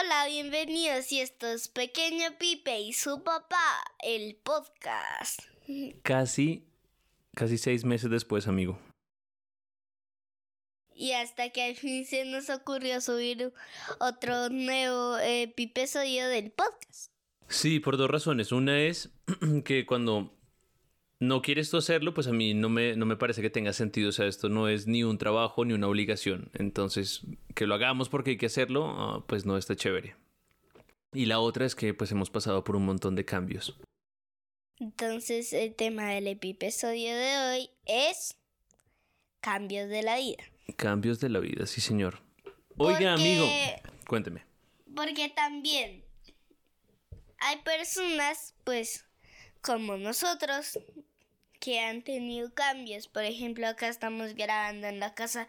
Hola, bienvenidos y esto es Pequeño Pipe y su papá, el podcast. Casi, casi seis meses después, amigo. Y hasta que al fin se nos ocurrió subir otro nuevo episodio del podcast. Sí, por dos razones. Una es que cuando no quieres tú hacerlo, pues a mí no me, no me parece que tenga sentido. O sea, esto no es ni un trabajo ni una obligación. Entonces, que lo hagamos porque hay que hacerlo, ah, pues no está chévere. Y la otra es que pues hemos pasado por un montón de cambios. Entonces, el tema del episodio de hoy es cambios de la vida. Cambios de la vida, sí, señor. Oiga, amigo, cuénteme. Porque también hay personas, pues, como nosotros, que han tenido cambios. Por ejemplo, acá estamos grabando en la casa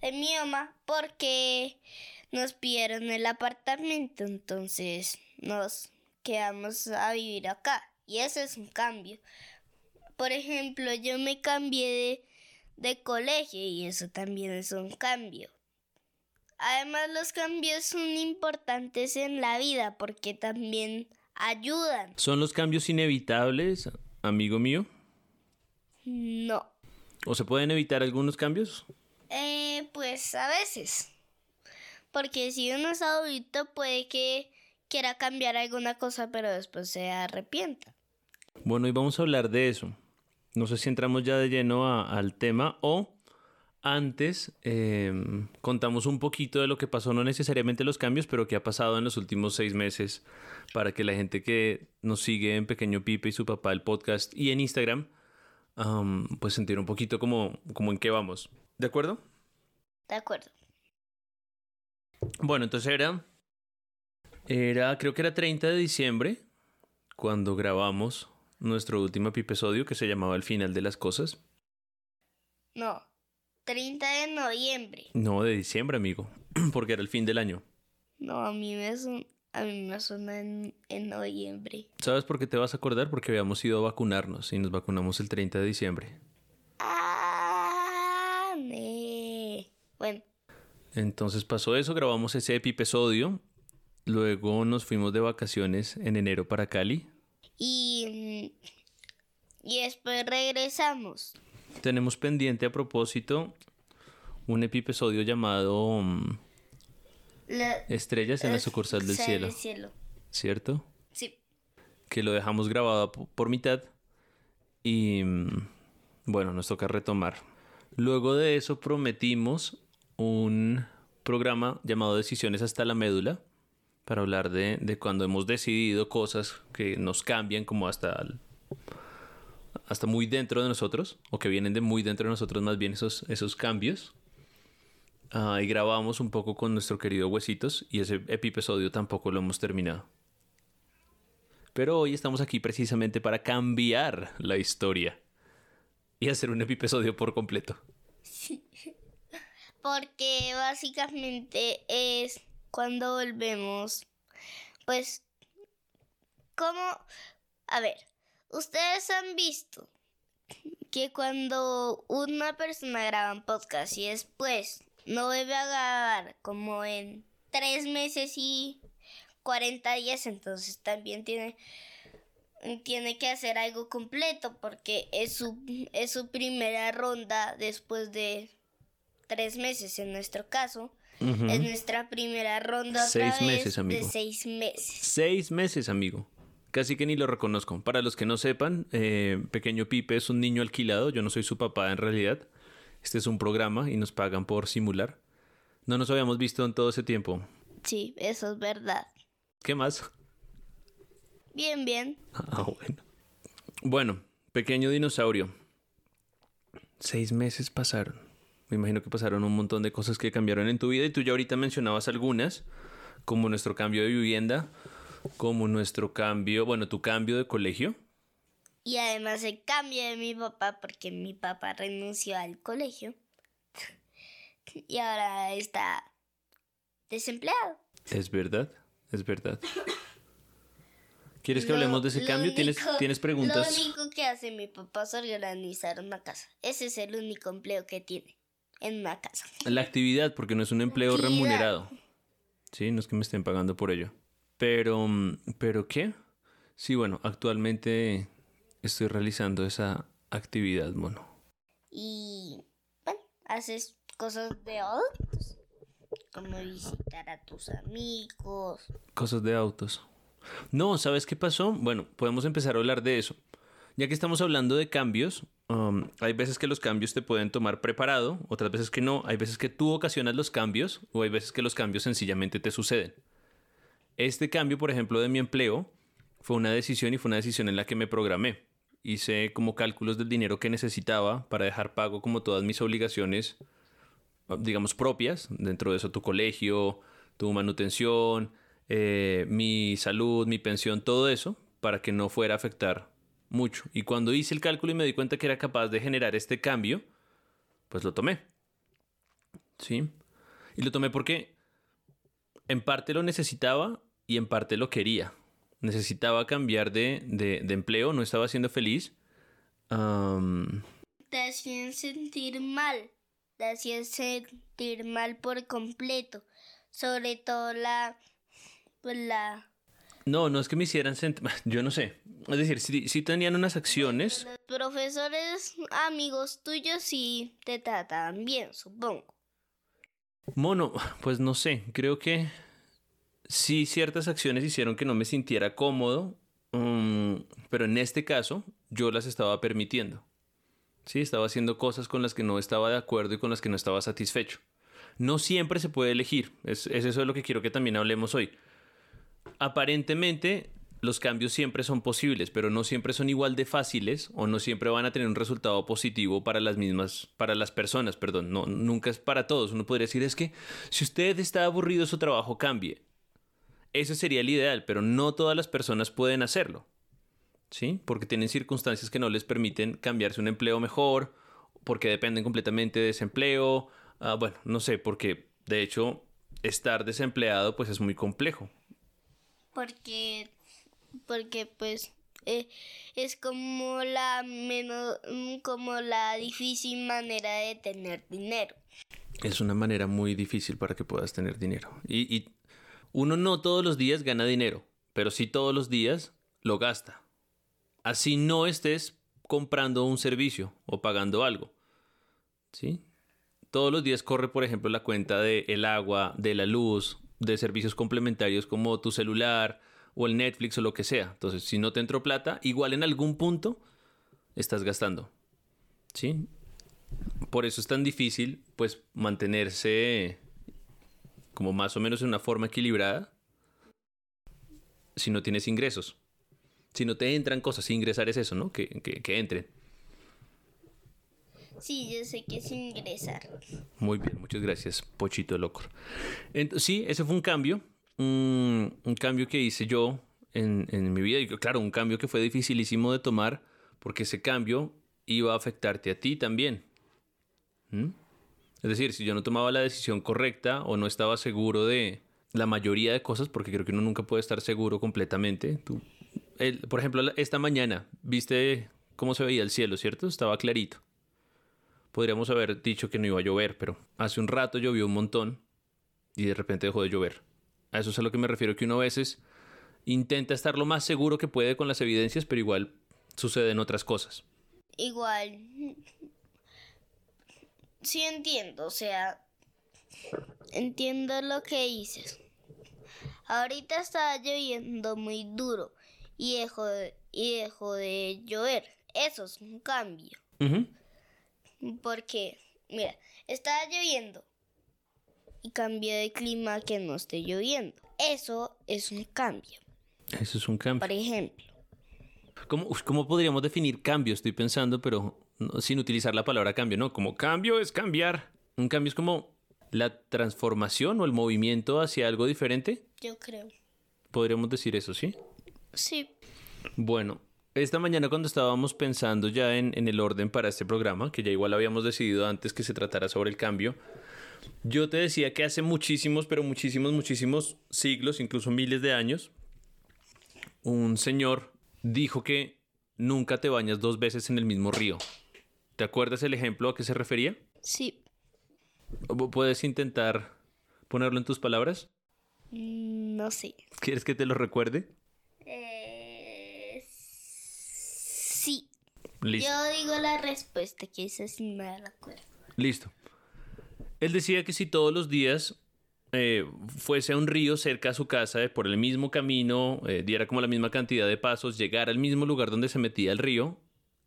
de mi mamá porque nos pidieron el apartamento, entonces nos quedamos a vivir acá. Y eso es un cambio. Por ejemplo, yo me cambié de, de colegio y eso también es un cambio. Además, los cambios son importantes en la vida porque también ayudan. ¿Son los cambios inevitables, amigo mío? No. ¿O se pueden evitar algunos cambios? Eh, pues a veces. Porque si uno es adulto puede que quiera cambiar alguna cosa, pero después se arrepienta. Bueno, y vamos a hablar de eso. No sé si entramos ya de lleno al tema o antes em, contamos un poquito de lo que pasó, no necesariamente los cambios, pero que ha pasado en los últimos seis meses para que la gente que nos sigue en Pequeño Pipe y su papá, el podcast y en Instagram, pues sentir un poquito como, como en qué vamos. ¿De acuerdo? De acuerdo. Bueno, entonces era, era, creo que era 30 de diciembre cuando grabamos nuestro último episodio que se llamaba El final de las cosas. No, 30 de noviembre. No, de diciembre, amigo, porque era el fin del año. No, a mí me, a mí me suena en, noviembre. ¿Sabes por qué te vas a acordar? Porque habíamos ido a vacunarnos y nos vacunamos el 30 de diciembre. Ah. Bueno. Entonces pasó eso, grabamos ese episodio. Luego nos fuimos de vacaciones en enero para Cali. Y, y después regresamos. Tenemos pendiente a propósito un episodio llamado... Estrellas en la sucursal del cielo. cielo. ¿Cierto? Sí. Que lo dejamos grabado por mitad y mm, bueno, nos toca retomar. Luego de eso prometimos un programa llamado Decisiones hasta la médula para hablar de, de cuando hemos decidido cosas que nos cambian como hasta, hasta muy dentro de nosotros o que vienen de muy dentro de nosotros más bien esos, esos cambios. Ah, y grabamos un poco con nuestro querido Huesitos y ese episodio tampoco lo hemos terminado. Pero hoy estamos aquí precisamente para cambiar la historia y hacer un episodio por completo. Porque básicamente es cuando volvemos, pues, como, a ver, ustedes han visto que cuando una persona graba un podcast y después no debe agarrar como en tres meses y 40 días, entonces también tiene, tiene que hacer algo completo porque es su, es su primera ronda después de tres meses en nuestro caso. Es nuestra primera ronda seis meses, amigo. de seis meses. Seis meses, amigo. Casi que ni lo reconozco. Para los que no sepan, eh, Pequeño Pipe es un niño alquilado. Yo no soy su papá en realidad. Este es un programa y nos pagan por simular. No nos habíamos visto en todo ese tiempo. Sí, eso es verdad. ¿Qué más? Bien, bien. Ah, bueno. Bueno, pequeño dinosaurio. Seis meses pasaron. Me imagino que pasaron un montón de cosas que cambiaron en tu vida y tú ya ahorita mencionabas algunas, como nuestro cambio de vivienda, como nuestro cambio, bueno, tu cambio de colegio. Y además el cambio de mi papá, porque mi papá renunció al colegio y ahora está desempleado. Es verdad, es verdad. ¿Quieres que hablemos de ese cambio? ¿Tienes, ¿Tienes preguntas? Lo único que hace mi papá es organizar una casa. Ese es el único empleo que tiene en una casa. La actividad, porque no es un empleo remunerado. Sí, no es que me estén pagando por ello. Pero, mm, ¿pero qué? Sí, bueno, actualmente estoy realizando esa actividad, mono. Y, bueno, haces cosas de adultos, como visitar a tus amigos. Cosas de autos. No, ¿sabes qué pasó? Bueno, podemos empezar a hablar de eso. Ya que estamos hablando de cambios, um, hay veces que los cambios te pueden tomar preparado, otras veces que no, hay veces que tú ocasionas los cambios o hay veces que los cambios sencillamente te suceden. Este cambio, por ejemplo, de mi empleo fue una decisión y fue una decisión en la que me programé. Hice como cálculos del dinero que necesitaba para dejar pago como todas mis obligaciones, digamos, propias, dentro de eso tu colegio, tu manutención, eh, mi salud, mi pensión, todo eso, para que no fuera a afectar mucho. Y cuando hice el cálculo y me di cuenta que era capaz de generar este cambio, pues lo tomé. ¿Sí? Y lo tomé porque en parte lo necesitaba y en parte lo quería. Necesitaba cambiar de, de, empleo, no estaba siendo feliz. Te hacían sentir mal, te hacían sentir mal por completo, sobre todo la pues la... No, no es que me hicieran sentir... Yo no sé. Es decir, si, tenían unas acciones... Los profesores amigos tuyos sí te trataban bien, supongo. Mono, pues no sé. Creo que sí ciertas acciones hicieron que no me sintiera cómodo, mm, pero en este caso yo las estaba permitiendo. Sí, estaba haciendo cosas con las que no estaba de acuerdo y con las que no estaba satisfecho. No siempre se puede elegir. es eso de lo que quiero que también hablemos hoy aparentemente los cambios siempre son posibles, pero no siempre son igual de fáciles o no siempre van a tener un resultado positivo para las mismas, para las personas, perdón, no, nunca es para todos. Uno podría decir es que si usted está aburrido su trabajo cambie. Ese sería el ideal, pero no todas las personas pueden hacerlo. ¿Sí? Porque tienen circunstancias que no les permiten cambiarse un empleo mejor, porque dependen completamente de ese empleo. Ah, bueno, no sé, porque de hecho estar desempleado pues es muy complejo porque porque pues eh, es como la menos como la difícil manera de tener dinero. Es una manera muy difícil para que puedas tener dinero. Y, y uno no todos los días gana dinero, pero sí todos los días lo gasta. Así no estés comprando un servicio o pagando algo. ¿Sí? Todos los días corre, por ejemplo, la cuenta de el agua, de la luz, de servicios complementarios como tu celular o el Netflix o lo que sea. Entonces, si no te entró plata, igual en algún punto estás gastando. ¿Sí? Por eso es tan difícil, pues, mantenerse como más o menos en una forma equilibrada si no tienes ingresos. Si no te entran cosas, ingresar es eso, ¿no? Que, que entren. Sí, yo sé que es ingresar. Muy bien, muchas gracias, Pochito Loco. sí, ese fue un cambio, un, cambio que hice yo en, mi vida. Y claro, un cambio que fue dificilísimo de tomar porque ese cambio iba a afectarte a ti también. ¿Mm? Es decir, si yo no tomaba la decisión correcta o no estaba seguro de la mayoría de cosas, porque creo que uno nunca puede estar seguro completamente. Por ejemplo, esta mañana, viste cómo se veía el cielo, ¿cierto? Estaba clarito podríamos haber dicho que no iba a llover, pero hace un rato llovió un montón y de repente dejó de llover. A eso es a lo que me refiero, que uno a veces intenta estar lo más seguro que puede con las evidencias, pero igual suceden otras cosas. Igual. Sí entiendo, o sea, entiendo lo que dices. Ahorita está lloviendo muy duro y dejó de, y dejó de llover. Eso es un cambio. Porque, mira, está lloviendo y cambió de clima que no esté lloviendo. Eso es un cambio. Eso es un cambio. Por ejemplo. ¿Cómo, cómo podríamos definir cambio? Estoy pensando, pero sin utilizar la palabra cambio, ¿no? Como cambio es cambiar. Un cambio es como la transformación o el movimiento hacia algo diferente. Yo creo. Podríamos decir eso, ¿sí? Sí. Bueno, esta mañana cuando estábamos pensando ya en, el orden para este programa, que ya igual habíamos decidido antes que se tratara sobre el cambio, yo te decía que hace muchísimos, pero muchísimos, muchísimos siglos, incluso miles de años, un señor dijo que nunca te bañas dos veces en el mismo río. ¿Te acuerdas el ejemplo a qué se refería? Sí. ¿Puedes intentar ponerlo en tus palabras? Mm, No sé. ¿Quieres que te lo recuerde? Eh, sí. Listo. Yo digo la respuesta, que esa sí me la acuerdo. Listo. Él decía que si todos los días eh, fuese a un río cerca a su casa, eh, por el mismo camino, eh, diera como la misma cantidad de pasos, llegara al mismo lugar donde se metía el río,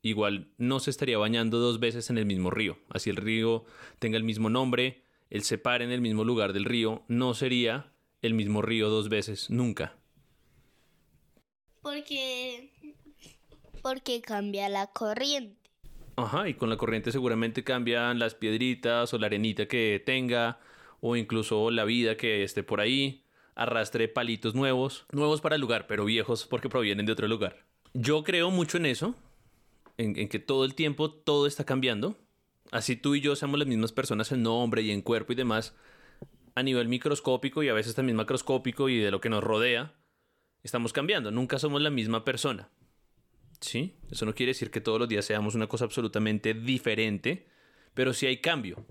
igual no se estaría bañando dos veces en el mismo río. Así el río tenga el mismo nombre, él se pare en el mismo lugar del río, no sería el mismo río dos veces, nunca. Porque. Porque cambia la corriente. Ajá, y con la corriente seguramente cambian las piedritas o la arenita que tenga, o incluso la vida que esté por ahí, arrastre palitos nuevos, nuevos para el lugar, pero viejos porque provienen de otro lugar. Yo creo mucho en eso, en, en que todo el tiempo todo está cambiando. Así tú y yo seamos las mismas personas en nombre y en cuerpo y demás, a nivel microscópico y a veces también macroscópico y de lo que nos rodea, estamos cambiando, nunca somos la misma persona. ¿Sí? Eso no quiere decir que todos los días seamos una cosa absolutamente diferente, pero sí hay cambio.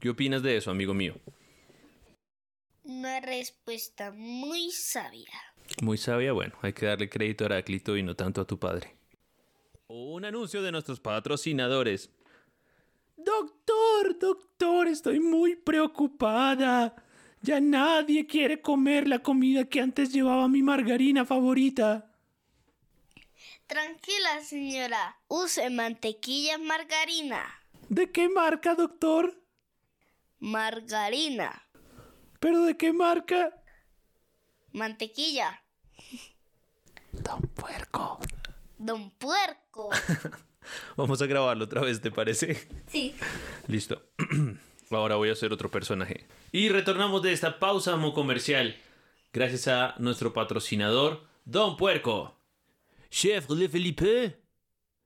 ¿Qué opinas de eso, amigo mío? Una respuesta muy sabia. Muy sabia, bueno, hay que darle crédito a Heráclito y no tanto a tu padre. Un anuncio de nuestros patrocinadores. Doctor, doctor, estoy muy preocupada. Ya nadie quiere comer la comida que antes llevaba mi margarina favorita. Tranquila, señora. Use mantequilla margarina. ¿De qué marca, doctor? Margarina. ¿Pero de qué marca? Mantequilla. Don Puerco. Don Puerco. Vamos a grabarlo otra vez, ¿te parece? Sí. Listo. Ahora voy a hacer otro personaje. Y retornamos de esta pausa mo comercial. Gracias a nuestro patrocinador, Don Puerco. Chef Le Felipe,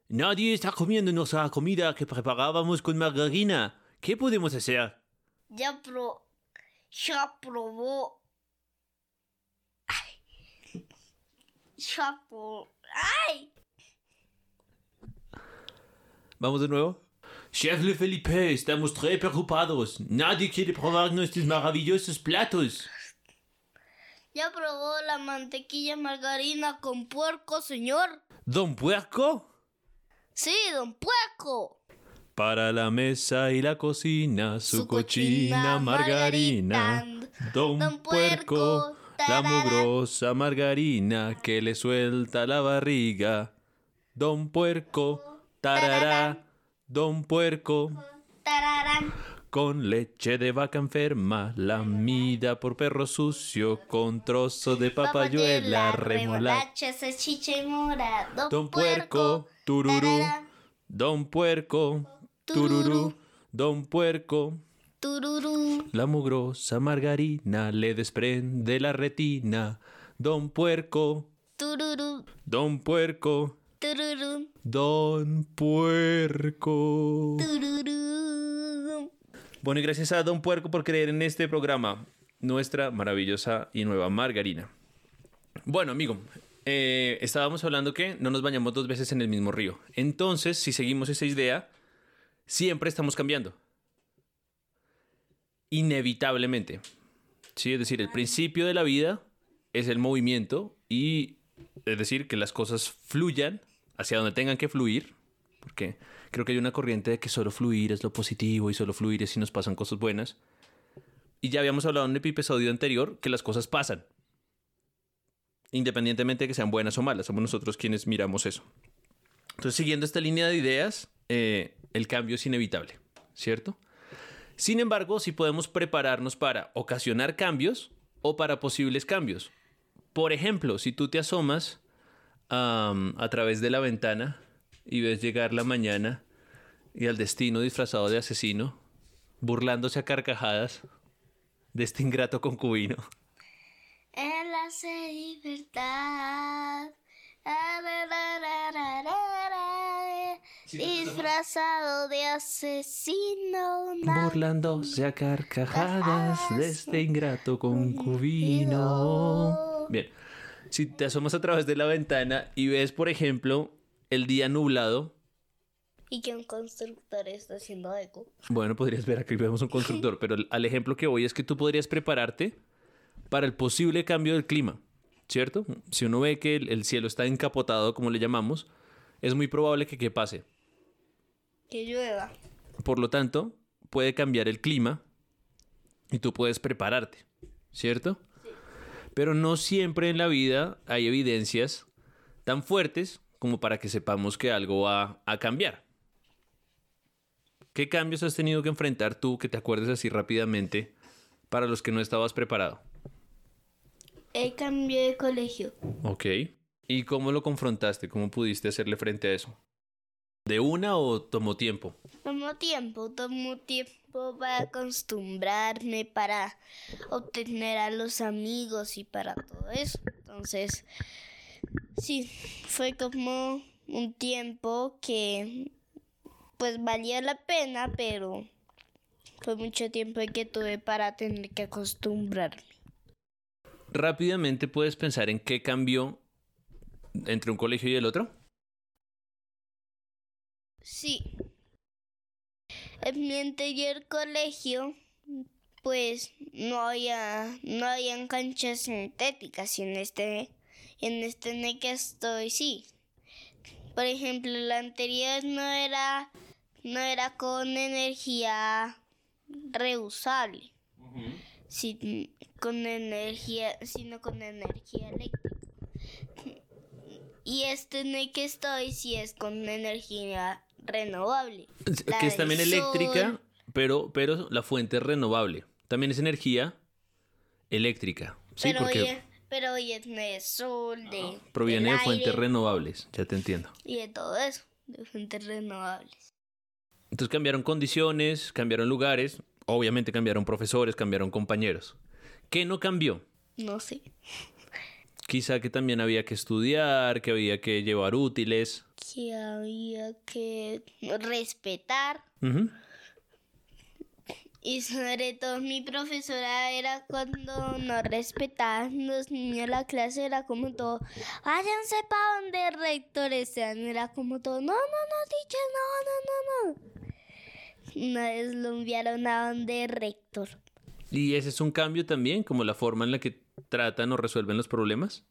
nadie está comiendo nuestra comida que preparábamos con margarina. ¿Qué podemos hacer? Ya pro. Ya probó. Ay. Ya pro. ¡Ay! Vamos de nuevo. Chef Le Felipe, estamos très preocupados. Nadie quiere probar nuestros maravillosos platos. Ya probó la mantequilla margarina con puerco, señor. ¿Don Puerco? Sí, don puerco. Para la mesa y la cocina, su, Su cochina, cochina margarina. margarina. Don, Don puerco, la mugrosa margarina que le suelta la barriga. Don puerco, tarará. Tarara. Don puerco, Tararán. con leche de vaca enferma, lamida por perro sucio, con trozo de papayuela, remolacha, salchicha y mora. Don, puerco, tururú. Don puerco, tururú. Don puerco, tururú. La mugrosa margarina le desprende la retina. Don Puerco, Tururú, Don Puerco, tururú, Don Puerco. tururú. Bueno, y gracias a Don Puerco por creer en este programa, nuestra maravillosa y nueva margarina. Bueno, amigo, eh, estábamos hablando que no nos bañamos dos veces en el mismo río. Entonces, si seguimos esa idea, siempre estamos cambiando. Inevitablemente. Sí, es decir, el principio de la vida es el movimiento y es decir, que las cosas fluyan hacia donde tengan que fluir, porque creo que hay una corriente de que solo fluir es lo positivo y solo fluir es si nos pasan cosas buenas. Y ya habíamos hablado en el episodio anterior que las cosas pasan. Independientemente de que sean buenas o malas, somos nosotros quienes miramos eso. Entonces, siguiendo esta línea de ideas, eh, el cambio es inevitable, ¿cierto? Sin embargo, sí podemos prepararnos para ocasionar cambios o para posibles cambios. Por ejemplo, si tú te asomas a través de la ventana y ves llegar la mañana y al destino disfrazado de asesino, burlándose a carcajadas de este ingrato concubino. Él hace libertad. Ra, ra, ra, ra, ra, ra. Disfrazado de asesino. Burlándose a carcajadas de este ingrato concubino. Bien, si te asomas a través de la ventana y ves, por ejemplo, el día nublado, Y que un constructor está haciendo eco. bueno, podrías ver aquí vemos un constructor, pero al ejemplo que voy es que tú podrías prepararte para el posible cambio del clima, ¿cierto? Si uno ve que el, el cielo está encapotado, como le llamamos, es muy probable que ¿qué pase? Que llueva. Por lo tanto, puede cambiar el clima y tú puedes prepararte, ¿cierto? Pero no siempre en la vida hay evidencias tan fuertes como para que sepamos que algo va a cambiar. ¿Qué cambios has tenido que enfrentar tú que te acuerdes así rápidamente para los que no estabas preparado? El cambio de colegio. Ok. ¿Y cómo lo confrontaste? ¿Cómo pudiste hacerle frente a eso? ¿De una o tomó tiempo? Tomó tiempo, tomó tiempo para acostumbrarme, para obtener a los amigos y para todo eso. Entonces, sí, fue como un tiempo que pues valía la pena, pero fue mucho tiempo que tuve para tener que acostumbrarme. Rápidamente puedes pensar en qué cambió entre un colegio y el otro. Sí. En mi anterior colegio, pues no había, no habían canchas sintéticas y en este, en este en el que estoy sí. Por ejemplo, la anterior no era, no era con energía reusable, sí, con energía, sino con energía eléctrica. Y este en el que estoy sí es con energía renovable. La que es también eléctrica, pero, pero la fuente es renovable. También es energía eléctrica. Sí, pero, porque oye, pero oye, de sol, de. proviene del de fuentes aire renovables. Ya te entiendo. Y de todo eso, de fuentes renovables. Entonces cambiaron condiciones, cambiaron lugares, obviamente cambiaron profesores, cambiaron compañeros. ¿Qué no cambió? No sé. Quizá que también había que estudiar, que había que llevar útiles. Que había que respetar. Y sobre todo mi profesora era cuando no respetaban los niños la clase, era como todo, váyanse para donde el rector sean, era como todo, no, no, no, teacher, no, no, no, no. Una vez lo enviaron a donde rector. Y ese es un cambio también, como la forma en la que tratan o resuelven los problemas.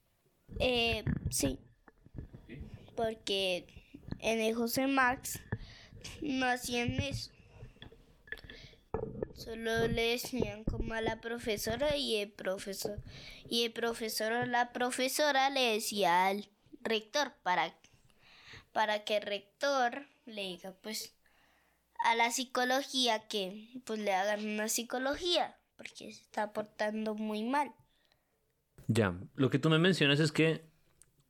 Eh, sí. Porque en el José Max no hacían eso. Solo le decían como a la profesora y el profesor y el profesor o la profesora le decía al rector para para que el rector le diga pues a la psicología que pues le hagan una psicología porque se está portando muy mal. Ya, lo que tú me mencionas es que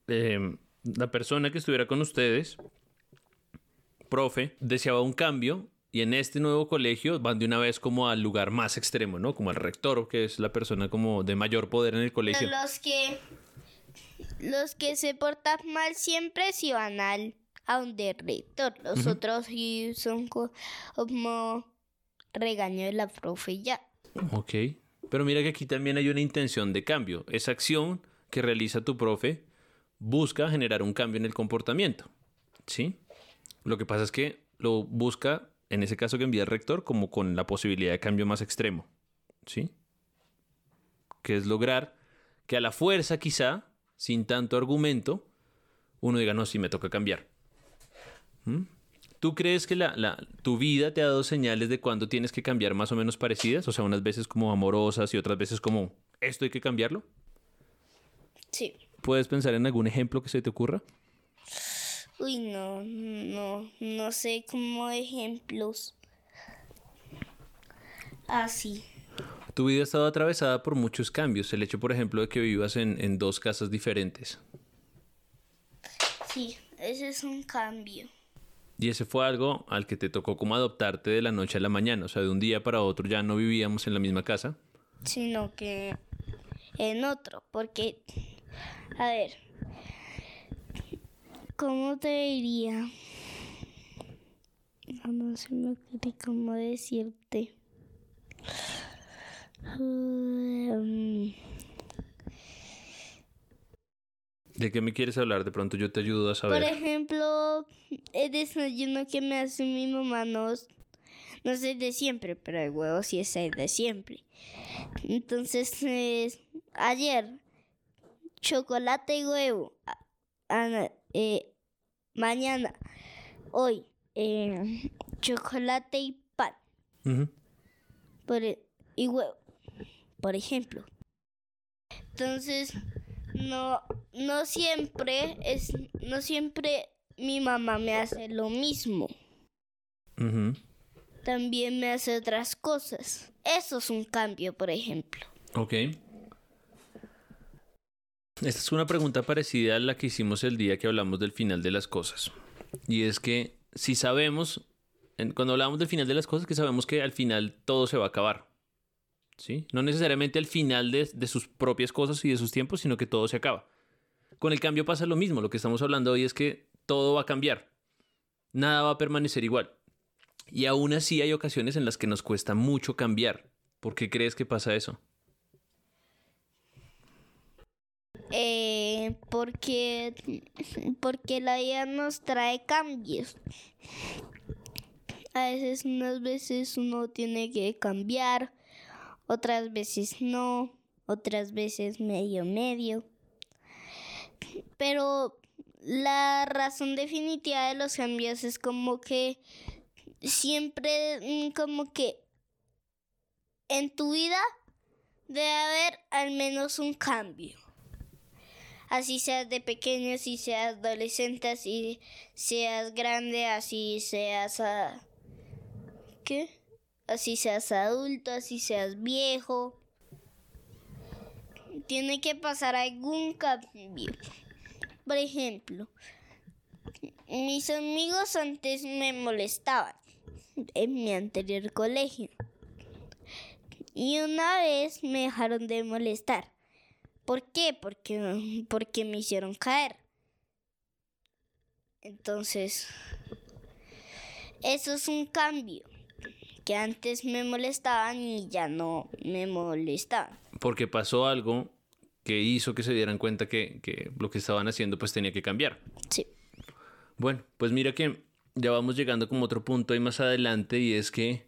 eh, la persona que estuviera con ustedes, profe, deseaba un cambio y en este nuevo colegio van de una vez como al lugar más extremo, ¿no? Como al rector, que es la persona como de mayor poder en el colegio. Los que los que se portan mal siempre se van al a el rector. Los Ujú. otros sí son co- como regaño de la profe ya. Ok. Pero mira que aquí también hay una intención de cambio. Esa acción que realiza tu profe busca generar un cambio en el comportamiento. ¿Sí? Lo que pasa es que lo busca, en ese caso que envía el rector, como con la posibilidad de cambio más extremo. ¿Sí? Que es lograr que a la fuerza quizá, sin tanto argumento, uno diga, no, sí me toca cambiar. ¿Mm? ¿Tú crees que la, la- tu vida te ha dado señales de cuándo tienes que cambiar más o menos parecidas? O sea, unas veces como amorosas y otras veces como, esto hay que cambiarlo. Sí. ¿Puedes pensar en algún ejemplo que se te ocurra? Uy, no, no, no sé como ejemplos. Así. Tu vida ha estado atravesada por muchos cambios. El hecho, por ejemplo, de que vivas en, en dos casas diferentes. Sí, ese es un cambio. Y ese fue algo al que te tocó como adoptarte de la noche a la mañana. O sea, de un día para otro ya no vivíamos en la misma casa. sino que en otro, porque, a ver, ¿cómo te diría? No, no se me ocurre cómo decirte. Um, ¿De qué me quieres hablar? De pronto yo te ayudo a por saber. ejemplo, el desayuno que me hace mi mamá no, no es el de siempre, pero el huevo sí es el de siempre. Entonces, es- ayer chocolate y huevo. Eh, mañana, hoy, eh, chocolate y pan. por, e, y huevo, por ejemplo. Entonces, no, no siempre es, no siempre mi mamá me hace lo mismo. También me hace otras cosas. Eso es un cambio, por ejemplo. Ok. Esta es una pregunta parecida a la que hicimos el día que hablamos del final de las cosas. Y es que si sabemos, cuando hablamos del final de las cosas, que sabemos que al final todo se va a acabar. ¿Sí? No necesariamente al final de, de sus propias cosas y de sus tiempos, sino que todo se acaba. Con el cambio pasa lo mismo. Lo que estamos hablando hoy es que todo va a cambiar. Nada va a permanecer igual. Y aún así hay ocasiones en las que nos cuesta mucho cambiar. ¿Por qué crees que pasa eso? Eh, porque, porque la vida nos trae cambios. A veces, unas veces uno tiene que cambiar, otras veces no, otras veces medio medio. Pero la razón definitiva de los cambios es como que siempre mm, como que en tu vida debe haber al menos un cambio así seas de pequeño, así seas adolescente, así seas grande, así seas... ¿Qué? Así seas adulto, así seas viejo. Tiene que pasar algún cambio. Por ejemplo, mis amigos antes me molestaban en mi anterior colegio. Y una vez me dejaron de molestar. ¿Por qué? Porque, porque me hicieron caer. Entonces, eso es un cambio. Que antes me molestaban y ya no me molestaban. Porque pasó algo que hizo que se dieran cuenta que, que lo que estaban haciendo pues tenía que cambiar. Sí. Bueno, pues mira que ya vamos llegando como otro punto ahí más adelante y es que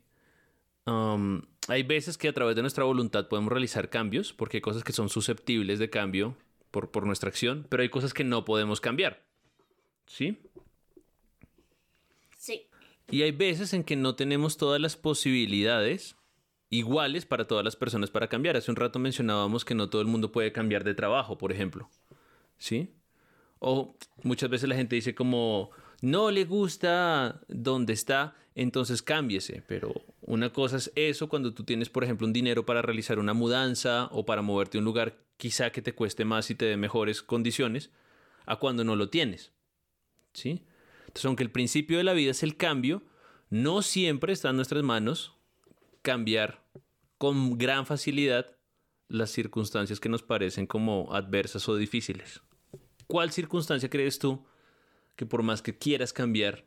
um, hay veces que a través de nuestra voluntad podemos realizar cambios, porque hay cosas que son susceptibles de cambio por, por nuestra acción, pero hay cosas que no podemos cambiar. ¿Sí? Sí. Y hay veces en que no tenemos todas las posibilidades iguales para todas las personas para cambiar. Hace un rato mencionábamos que no todo el mundo puede cambiar de trabajo, por ejemplo. ¿Sí? O muchas veces la gente dice como, no le gusta donde está, entonces cámbiese. Pero una cosa es eso cuando tú tienes, por ejemplo, un dinero para realizar una mudanza o para moverte a un lugar quizá que te cueste más y te dé mejores condiciones, a cuando no lo tienes. ¿Sí? Entonces, aunque el principio de la vida es el cambio, no siempre está en nuestras manos cambiar con gran facilidad las circunstancias que nos parecen como adversas o difíciles. ¿Cuál circunstancia crees tú que por más que quieras cambiar,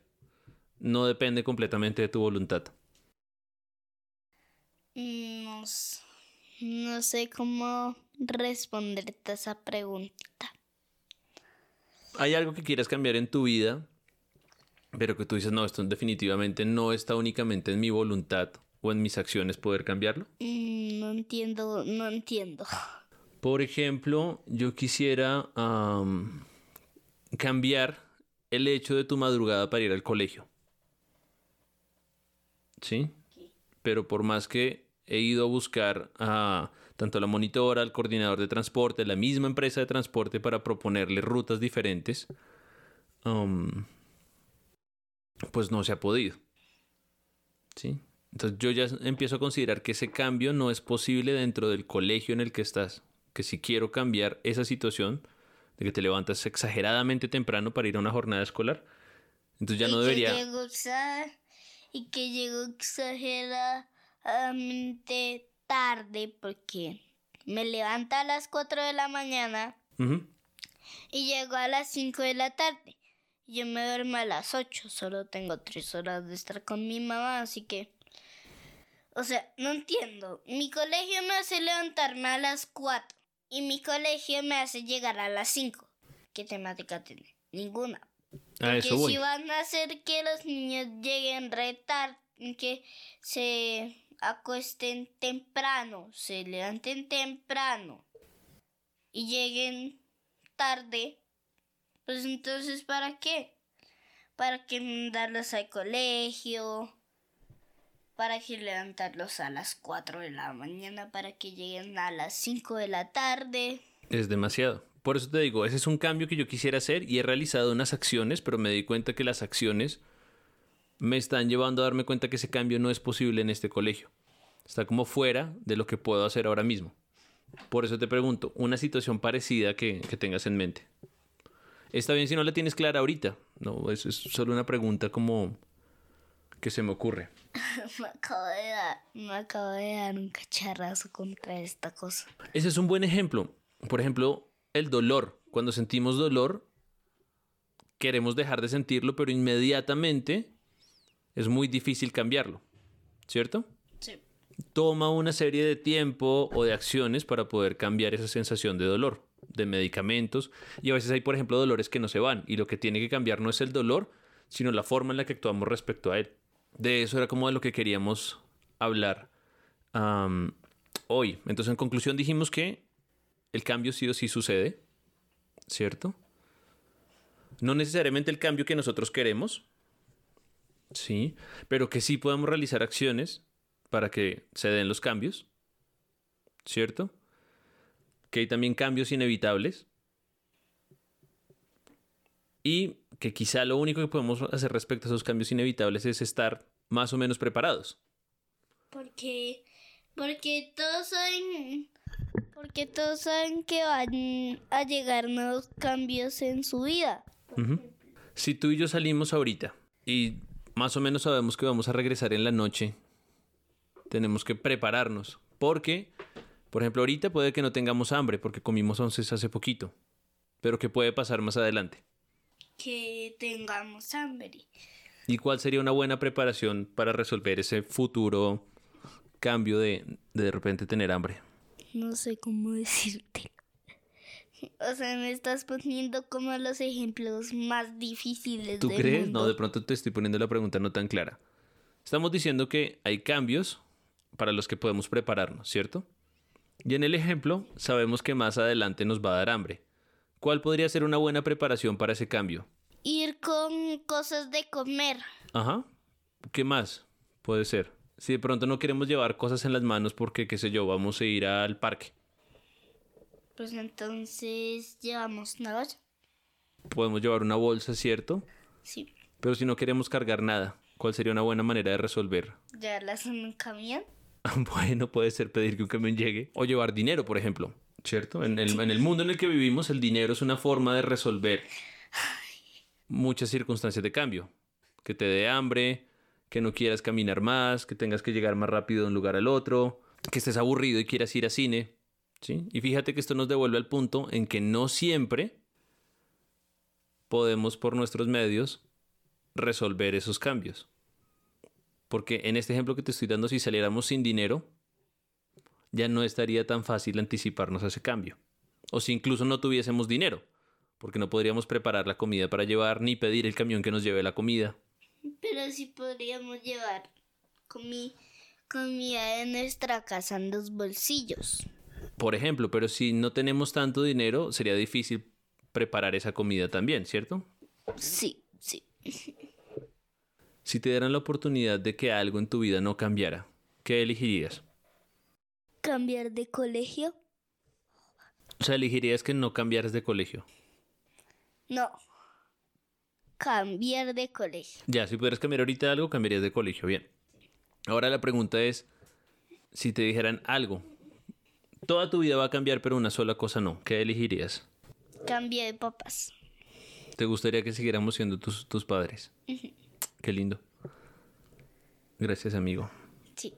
no depende completamente de tu voluntad? No, no sé cómo responderte a esa pregunta. ¿Hay algo que quieras cambiar en tu vida, pero que tú dices, no, esto definitivamente no está únicamente en mi voluntad o en mis acciones poder cambiarlo? Mm, no entiendo, no entiendo. Por ejemplo, yo quisiera cambiar el hecho de tu madrugada para ir al colegio. ¿Sí? Pero por más que he ido a buscar a tanto la monitora, al coordinador de transporte, la misma empresa de transporte para proponerle rutas diferentes, um, pues no se ha podido. ¿Sí? Entonces yo ya empiezo a considerar que ese cambio no es posible dentro del colegio en el que estás. Que si quiero cambiar esa situación, de que te levantas exageradamente temprano para ir a una jornada escolar. Entonces ya no debería... Que llego y que llego exageradamente tarde porque me levanto a las 4 de la mañana y llego a las 5 de la tarde. Yo me duermo a las 8, solo tengo 3 horas de estar con mi mamá, así que... O sea, no entiendo. Mi colegio me hace levantarme a las 4 y mi colegio me hace llegar a las 5. ¿Qué temática tiene? Ninguna. Porque si van a hacer que los niños lleguen retar, que se acuesten temprano, se levanten temprano. y lleguen tarde, pues entonces ¿para qué? ¿Para qué mandarlos al colegio? ¿Para qué levantarlos a las 4 de la mañana? ¿Para que lleguen a las 5 de la tarde? Es demasiado. Por eso te digo, ese es un cambio que yo quisiera hacer y he realizado unas acciones, pero me di cuenta que las acciones me están llevando a darme cuenta que ese cambio no es posible en este colegio. Está como fuera de lo que puedo hacer ahora mismo. Por eso te pregunto, una situación parecida que, que tengas en mente. Está bien si no la tienes clara ahorita. No, es, es solo una pregunta como que se me ocurre. me, acabo de dar, me acabo de dar un cacharrazo contra esta cosa. Ese es un buen ejemplo. Por ejemplo, el dolor. Cuando sentimos dolor, queremos dejar de sentirlo, pero inmediatamente es muy difícil cambiarlo. ¿Cierto? Sí. Toma una serie de tiempo o de acciones para poder cambiar esa sensación de dolor, de medicamentos. Y a veces hay, por ejemplo, dolores que no se van. Y lo que tiene que cambiar no es el dolor, sino la forma en la que actuamos respecto a él. De eso era como de lo que queríamos hablar hoy. Entonces, en conclusión, dijimos que el cambio sí o sí sucede, ¿cierto? No necesariamente el cambio que nosotros queremos, sí, pero que sí podemos realizar acciones para que se den los cambios, ¿cierto? Que hay también cambios inevitables y que quizá lo único que podemos hacer respecto a esos cambios inevitables es estar más o menos preparados. Porque, porque todos saben, porque todos saben que van a llegar nuevos cambios en su vida. Si tú y yo salimos ahorita y más o menos sabemos que vamos a regresar en la noche, tenemos que prepararnos. Porque, por ejemplo, ahorita puede que no tengamos hambre porque comimos once hace poquito. Pero ¿qué puede pasar más adelante? Que tengamos hambre. ¿Y cuál sería una buena preparación para resolver ese futuro cambio de de, de repente tener hambre? No sé cómo decirte. O sea, me estás poniendo como los ejemplos más difíciles ¿Tú del crees? mundo. No, de pronto te estoy poniendo la pregunta no tan clara. Estamos diciendo que hay cambios para los que podemos prepararnos, ¿cierto? Y en el ejemplo, sabemos que más adelante nos va a dar hambre. ¿Cuál podría ser una buena preparación para ese cambio? Ir con cosas de comer. Ajá. ¿Qué más puede ser? Si de pronto no queremos llevar cosas en las manos porque, qué sé yo, vamos a ir al parque. Pues entonces llevamos una olla. Podemos llevar una bolsa, ¿cierto? Sí. Pero si no queremos cargar nada, ¿cuál sería una buena manera de resolver? Llevarlas en un camión. Bueno, puede ser pedir que un camión llegue o llevar dinero, por ejemplo, ¿cierto? En el, en el mundo en el que vivimos, el dinero es una forma de resolver muchas circunstancias de cambio. Que te dé hambre, que no quieras caminar más, que tengas que llegar más rápido de un lugar al otro, que estés aburrido y quieras ir a cine, ¿sí? Y fíjate que esto nos devuelve al punto en que no siempre podemos por nuestros medios resolver esos cambios. Porque en este ejemplo que te estoy dando, si saliéramos sin dinero, ya no estaría tan fácil anticiparnos a ese cambio. O si incluso no tuviésemos dinero, porque no podríamos preparar la comida para llevar ni pedir el camión que nos lleve la comida. Pero sí podríamos llevar comi- comida de nuestra casa en los bolsillos. Por ejemplo, pero si no tenemos tanto dinero, sería difícil preparar esa comida también, ¿cierto? Sí, sí. Si te dieran la oportunidad de que algo en tu vida no cambiara, ¿qué elegirías? Cambiar de colegio. O sea, elegirías que no cambiaras de colegio. No. Cambiar de colegio. Ya, si pudieras cambiar ahorita algo, cambiarías de colegio. Bien. Ahora la pregunta es, si te dijeran algo, toda tu vida va a cambiar, pero una sola cosa no, ¿qué elegirías? Cambio de papas. ¿Te gustaría que siguiéramos siendo tus, tus padres? Qué lindo. Gracias, amigo. Sí.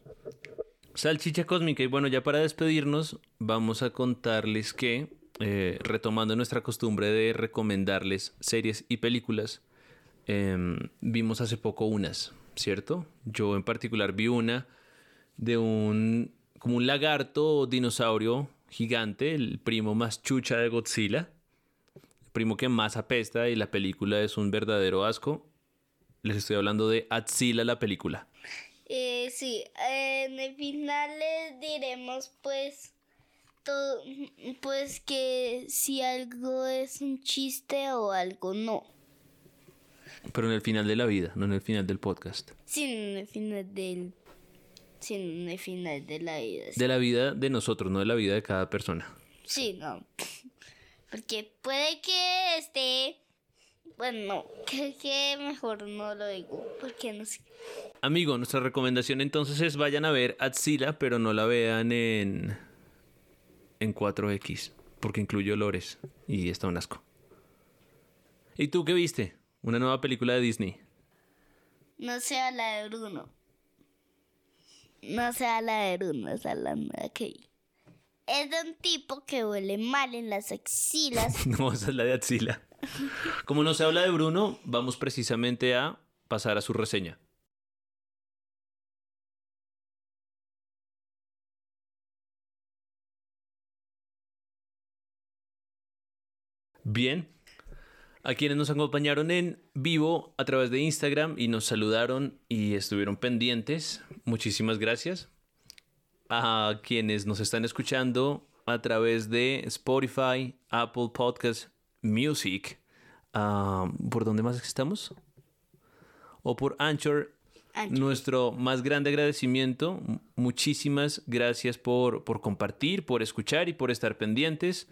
Salchicha cósmica. Y bueno, ya para despedirnos, vamos a contarles que, eh, retomando nuestra costumbre de recomendarles series y películas, em, vimos hace poco unas, ¿cierto? Yo en particular vi una de un, como un lagarto o dinosaurio gigante, el primo más chucha de Godzilla, el primo que más apesta y la película es un verdadero asco. Les estoy hablando de Atzila la película. Eh, sí, en el final les diremos pues to- pues que si algo es un chiste o algo no. Pero en el final de la vida, no en el final del podcast. Sin el final del. Sin el final de la vida. De la vida de nosotros, no de la vida de cada persona. Sí, no. Porque puede que esté. Bueno, no. Que, que mejor no lo digo. Porque no sé. Amigo, nuestra recomendación entonces es vayan a ver Atzila, pero no la vean en en 4X, porque incluye olores y está un asco. ¿Y tú qué viste? Una nueva película de Disney. No sea la de Bruno. No sea la de Bruno, esa es la nueva que vi. Es de un tipo que huele mal en las axilas. No, esa es la de Atzila. Como no se habla de Bruno, vamos precisamente a pasar a su reseña. Bien, a quienes nos acompañaron en vivo a través de Instagram y nos saludaron y estuvieron pendientes, muchísimas gracias. A quienes nos están escuchando a través de Spotify, Apple Podcast, Music, ¿por dónde más estamos? O por Anchor, Anchor. nuestro más grande agradecimiento. Muchísimas gracias por, por compartir, por escuchar y por estar pendientes.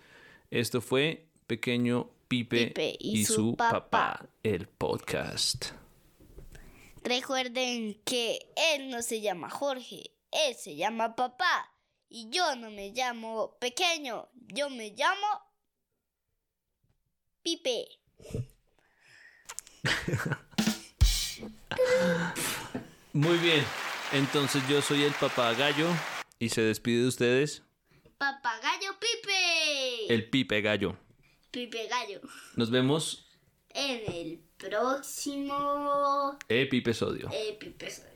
Esto fue Pequeño Pipe, Pipe y, su, papá, el podcast. Recuerden que él no se llama Jorge, él se llama papá. Y yo no me llamo pequeño, yo me llamo Pipe. Muy bien, entonces yo soy el papá gallo y se despide de ustedes Papagayo Pipe. el Pipe Gallo. Pipe Gallo. Nos vemos En el próximo episodio. episodio.